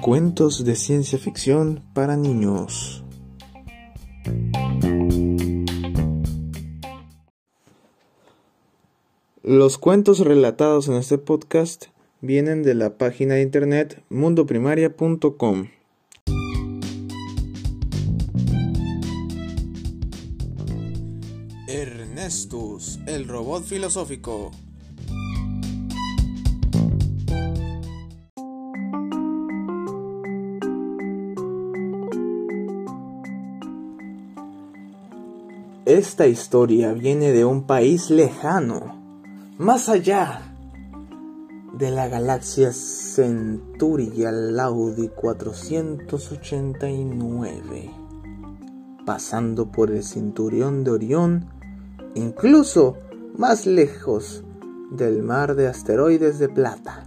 Cuentos de ciencia ficción para niños. Los cuentos relatados en este podcast vienen de la página de internet mundoprimaria.com. Ernestus, el robot filosófico. Esta historia viene de un país lejano, más allá de la galaxia Centuria Laudi 489, pasando por el cinturón de Orión, incluso más lejos del mar de asteroides de plata,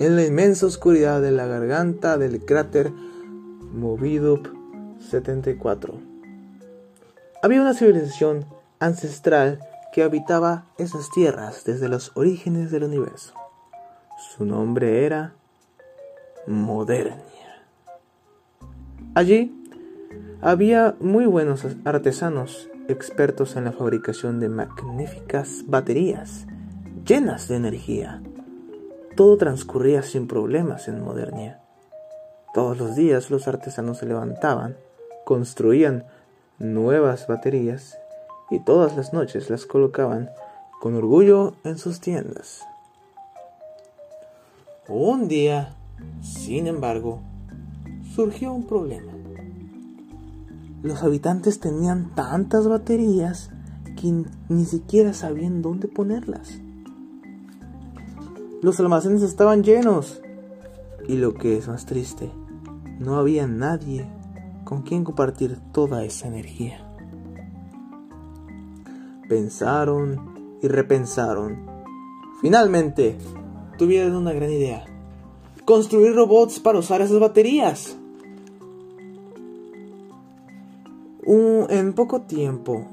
en la inmensa oscuridad de la garganta del cráter Movidup 74 había una civilización ancestral que habitaba esas tierras desde los orígenes del universo. Su nombre era Modernia. Allí había muy buenos artesanos expertos en la fabricación de magníficas baterías llenas de energía. Todo transcurría sin problemas en Modernia. Todos los días los artesanos se levantaban, construían nuevas baterías y todas las noches las colocaban con orgullo en sus tiendas. Un día, sin embargo, surgió un problema. Los habitantes tenían tantas baterías que ni siquiera sabían dónde ponerlas. Los almacenes estaban llenos y lo que es más triste, no había nadie con quien compartir toda esa energía. Pensaron y repensaron. Finalmente, tuvieron una gran idea. Construir robots para usar esas baterías. en poco tiempo,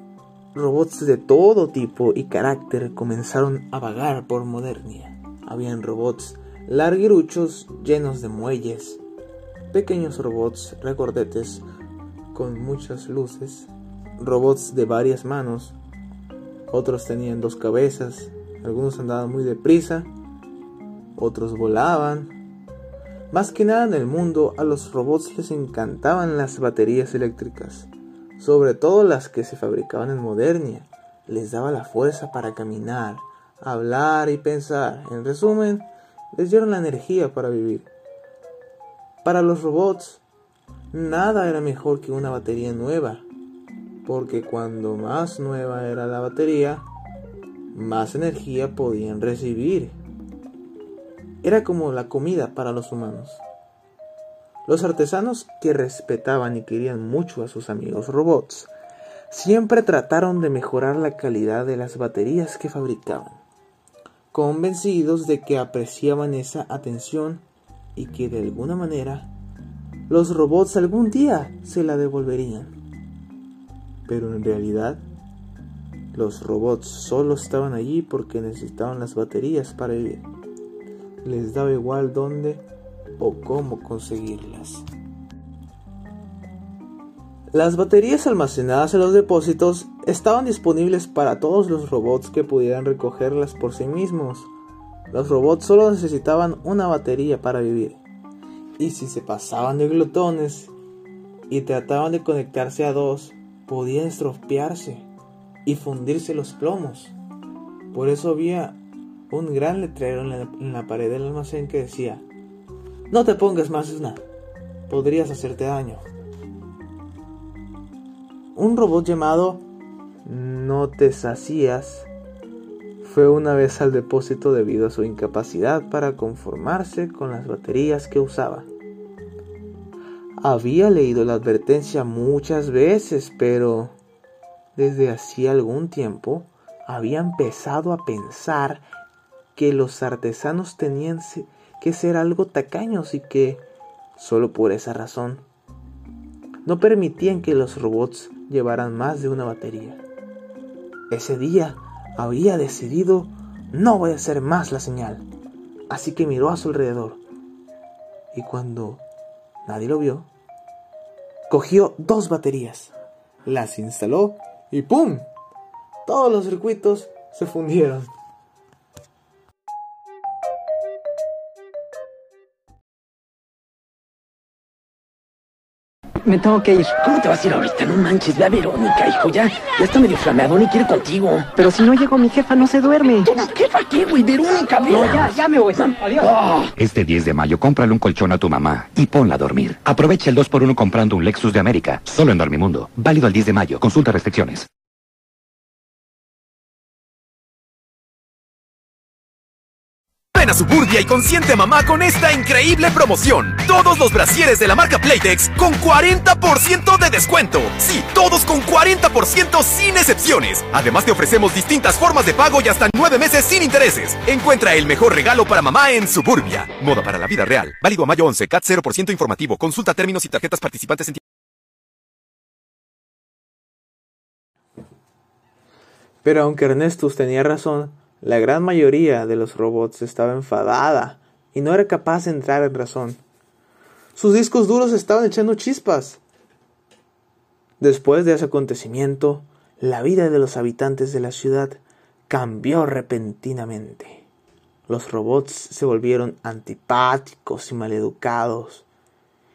robots de todo tipo y carácter comenzaron a vagar por Modernia. Habían robots larguiruchos llenos de muelles, pequeños robots recordetes con muchas luces, robots de varias manos, otros tenían dos cabezas, algunos andaban muy deprisa, otros volaban. Más que nada en el mundo a los robots les encantaban las baterías eléctricas, sobre todo las que se fabricaban en Modernia, les daba la fuerza para caminar, hablar y pensar, en resumen, les dieron la energía para vivir. Para los robots, nada era mejor que una batería nueva, porque cuando más nueva era la batería, más energía podían recibir. Era como la comida para los humanos. Los artesanos que respetaban y querían mucho a sus amigos robots, siempre trataron de mejorar la calidad de las baterías que fabricaban, convencidos de que apreciaban esa atención y que de alguna manera los robots algún día se la devolverían. Pero en realidad los robots solo estaban allí porque necesitaban las baterías para vivir. Les daba igual dónde o cómo conseguirlas. Las baterías almacenadas en los depósitos estaban disponibles para todos los robots que pudieran recogerlas por sí mismos. Los robots solo necesitaban una batería para vivir. Y si se pasaban de glotones y trataban de conectarse a dos, podían estropearse y fundirse los plomos. Por eso había un gran letrero en la, pared del almacén que decía, no te pongas más una, podrías hacerte daño. Un robot llamado No te sacías fue una vez al depósito debido a su incapacidad para conformarse con las baterías que usaba. Había leído la advertencia muchas veces, pero desde hacía algún tiempo había empezado a pensar que los artesanos tenían que ser algo tacaños y que, solo por esa razón, no permitían que los robots llevaran más de una batería. Ese día había decidido no hacer más la señal. Así que miró a su alrededor. Y cuando nadie lo vio, cogió dos baterías, las instaló y ¡pum! Todos los circuitos se fundieron. Me tengo que ir. ¿Cómo te vas a ir ahorita? No manches, ve a Verónica, hijo. Ya, ya está medio flameado ni quiere contigo. Pero si no llego, mi jefa no se duerme. ¿Tu jefa qué, güey? Verónica, ve. No, ya, ya me voy. Adiós. Ah. Este 10 de mayo, cómprale un colchón a tu mamá y ponla a dormir. Aprovecha el 2x1 comprando un Lexus de América. Solo en Dormimundo. Válido al 10 de mayo. Consulta restricciones. Suburbia y consiente mamá con esta increíble promoción. Todos los brasieres de la marca Playtex con 40% de descuento. Sí, todos con 40% sin excepciones. Además te ofrecemos distintas formas de pago y hasta 9 meses sin intereses. Encuentra el mejor regalo para mamá en Suburbia. Moda para la vida real. Válido a mayo 11. CAT 0% informativo. Consulta términos y tarjetas participantes en Pero aunque Ernestus tenía razón, la gran mayoría de los robots estaba enfadada y no era capaz de entrar en razón. Sus discos duros estaban echando chispas. Después de ese acontecimiento, la vida de los habitantes de la ciudad cambió repentinamente. Los robots se volvieron antipáticos y maleducados,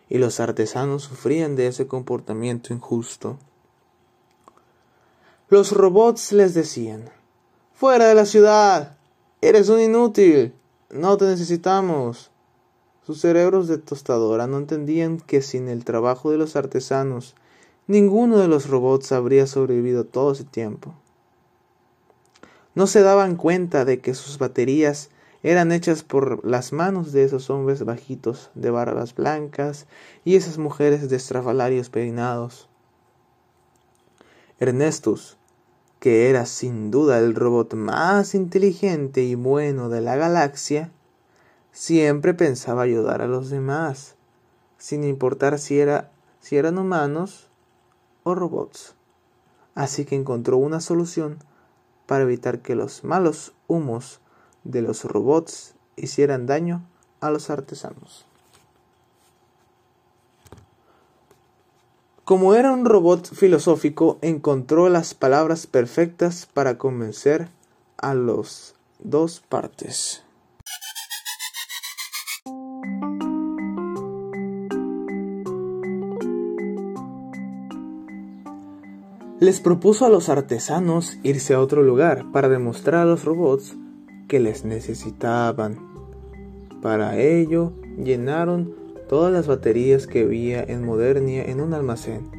y los artesanos sufrían de ese comportamiento injusto. Los robots les decían, Fuera de la ciudad. Eres un inútil. No te necesitamos. Sus cerebros de tostadora no entendían que sin el trabajo de los artesanos, ninguno de los robots habría sobrevivido todo ese tiempo. No se daban cuenta de que sus baterías eran hechas por las manos de esos hombres bajitos de barbas blancas y esas mujeres de estrafalarios peinados. Ernestus, que era sin duda el robot más inteligente y bueno de la galaxia, siempre pensaba ayudar a los demás, sin importar si, era, si eran humanos o robots. Así que encontró una solución para evitar que los malos humos de los robots hicieran daño a los artesanos. Como era un robot filosófico, encontró las palabras perfectas para convencer a los dos partes. Les propuso a los artesanos irse a otro lugar para demostrar a los robots que les necesitaban. Para ello, llenaron todas las baterías que había en Modernia en un almacén,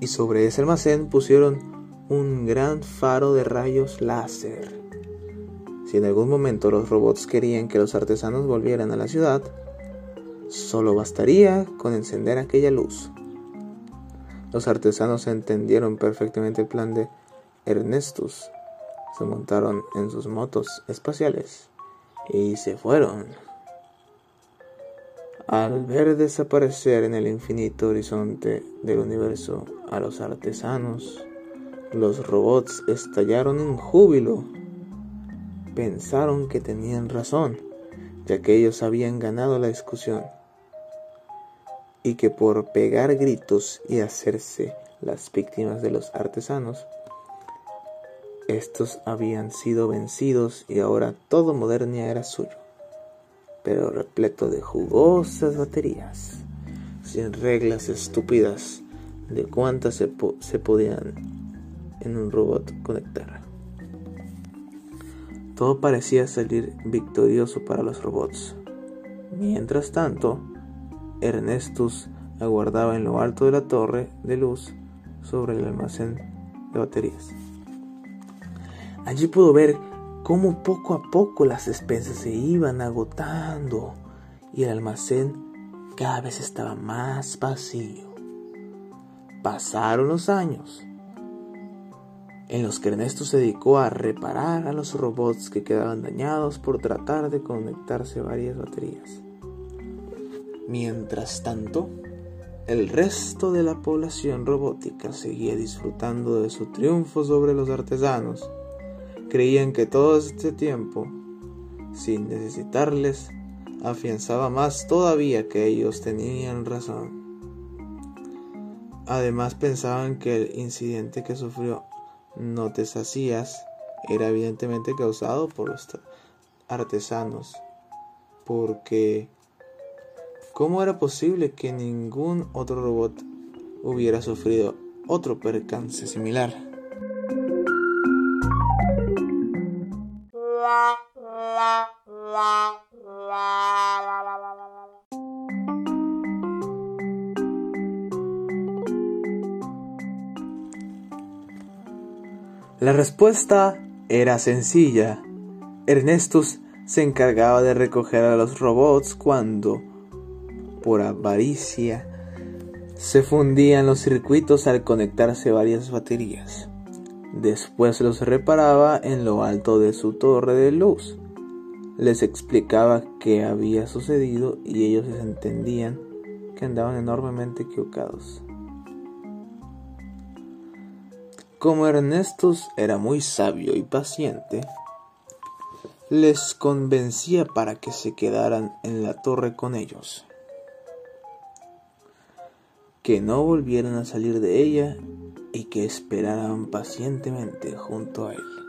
y sobre ese almacén pusieron un gran faro de rayos láser. Si en algún momento los robots querían que los artesanos volvieran a la ciudad, solo bastaría con encender aquella luz. Los artesanos entendieron perfectamente el plan de Ernestus. Se montaron en sus motos espaciales y se fueron. Al ver desaparecer en el infinito horizonte del universo a los artesanos, los robots estallaron en júbilo. Pensaron que tenían razón, ya que ellos habían ganado la discusión, y que por pegar gritos y hacerse las víctimas de los artesanos, estos habían sido vencidos y ahora todo Modernia era suyo pero repleto de jugosas baterías, sin reglas estúpidas de cuántas se, se podían en un robot conectar. Todo parecía salir victorioso para los robots. Mientras tanto, Ernestus aguardaba en lo alto de la torre de luz sobre el almacén de baterías. Allí pudo ver cómo poco a poco las despensas se iban agotando y el almacén cada vez estaba más vacío. Pasaron los años en los que Ernesto se dedicó a reparar a los robots que quedaban dañados por tratar de conectarse varias baterías. Mientras tanto, el resto de la población robótica seguía disfrutando de su triunfo sobre los artesanos creían que todo este tiempo sin necesitarles, afianzaba más todavía que ellos tenían razón. Además pensaban que el incidente que sufrió No te era evidentemente causado por los artesanos, porque ¿cómo era posible que ningún otro robot hubiera sufrido otro percance similar? La respuesta era sencilla. Ernestus se encargaba de recoger a los robots cuando, por avaricia, se fundían los circuitos al conectarse varias baterías. Después los reparaba en lo alto de su torre de luz. Les explicaba qué había sucedido y ellos entendían que andaban enormemente equivocados. Como Ernestus era muy sabio y paciente, les convencía para que se quedaran en la torre con ellos, que no volvieran a salir de ella y que esperaran pacientemente junto a él.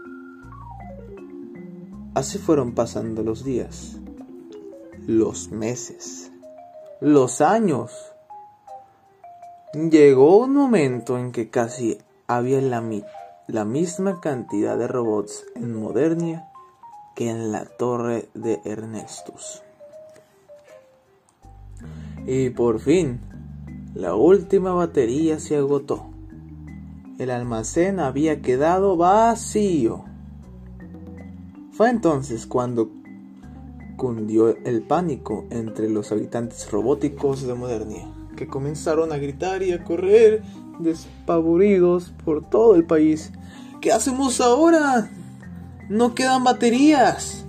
Así fueron pasando los días, los meses, los años. Llegó un momento en que casi había la, misma cantidad de robots en Modernia que en la torre de Ernestus. Y por fin, la última batería se agotó. El almacén había quedado vacío. Fue entonces cuando cundió el pánico entre los habitantes robóticos de Modernia, que comenzaron a gritar y a correr despavoridos por todo el país. ¿Qué hacemos ahora? No quedan baterías.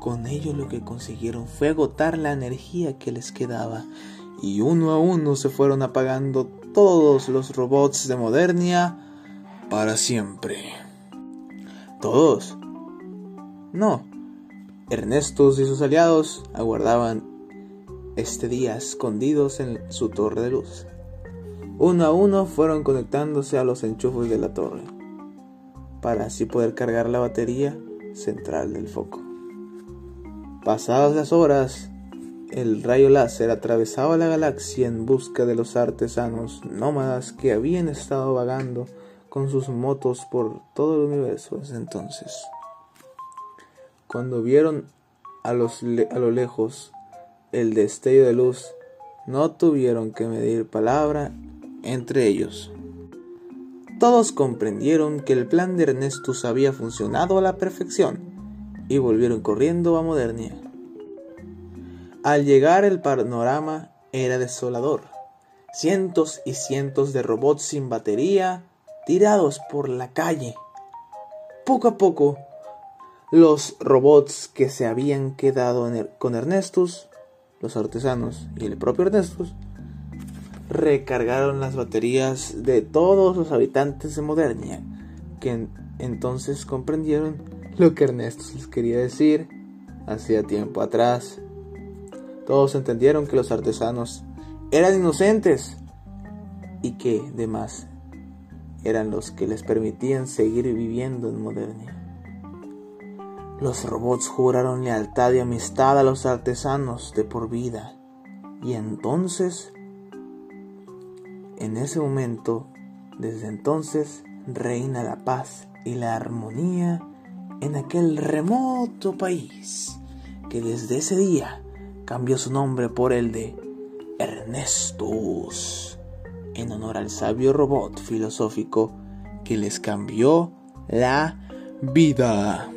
Con ello lo que consiguieron fue agotar la energía que les quedaba y uno a uno se fueron apagando todos los robots de Modernia para siempre. ¿Todos? No. Ernestos y sus aliados aguardaban este día escondidos en su torre de luz. Uno a uno fueron conectándose a los enchufes de la torre, para así poder cargar la batería central del foco. Pasadas las horas, el rayo láser atravesaba la galaxia en busca de los artesanos nómadas que habían estado vagando con sus motos por todo el universo desde entonces. Cuando vieron a, lo lejos el destello de luz, no tuvieron que medir palabra entre ellos. Todos comprendieron que el plan de Ernestus había funcionado a la perfección y volvieron corriendo a Modernia. Al llegar el panorama era desolador. Cientos y cientos de robots sin batería tirados por la calle. Poco a poco, los robots que se habían quedado con Ernestus, los artesanos y el propio Ernestus, recargaron las baterías de todos los habitantes de Modernia, que entonces comprendieron lo que Ernesto les quería decir hacía tiempo atrás. Todos entendieron que los artesanos eran inocentes y que, además, eran los que les permitían seguir viviendo en Modernia. Los robots juraron lealtad y amistad a los artesanos de por vida, y entonces en ese momento, desde entonces, reina la paz y la armonía en aquel remoto país que desde ese día cambió su nombre por el de Ernestus, en honor al sabio robot filosófico que les cambió la vida.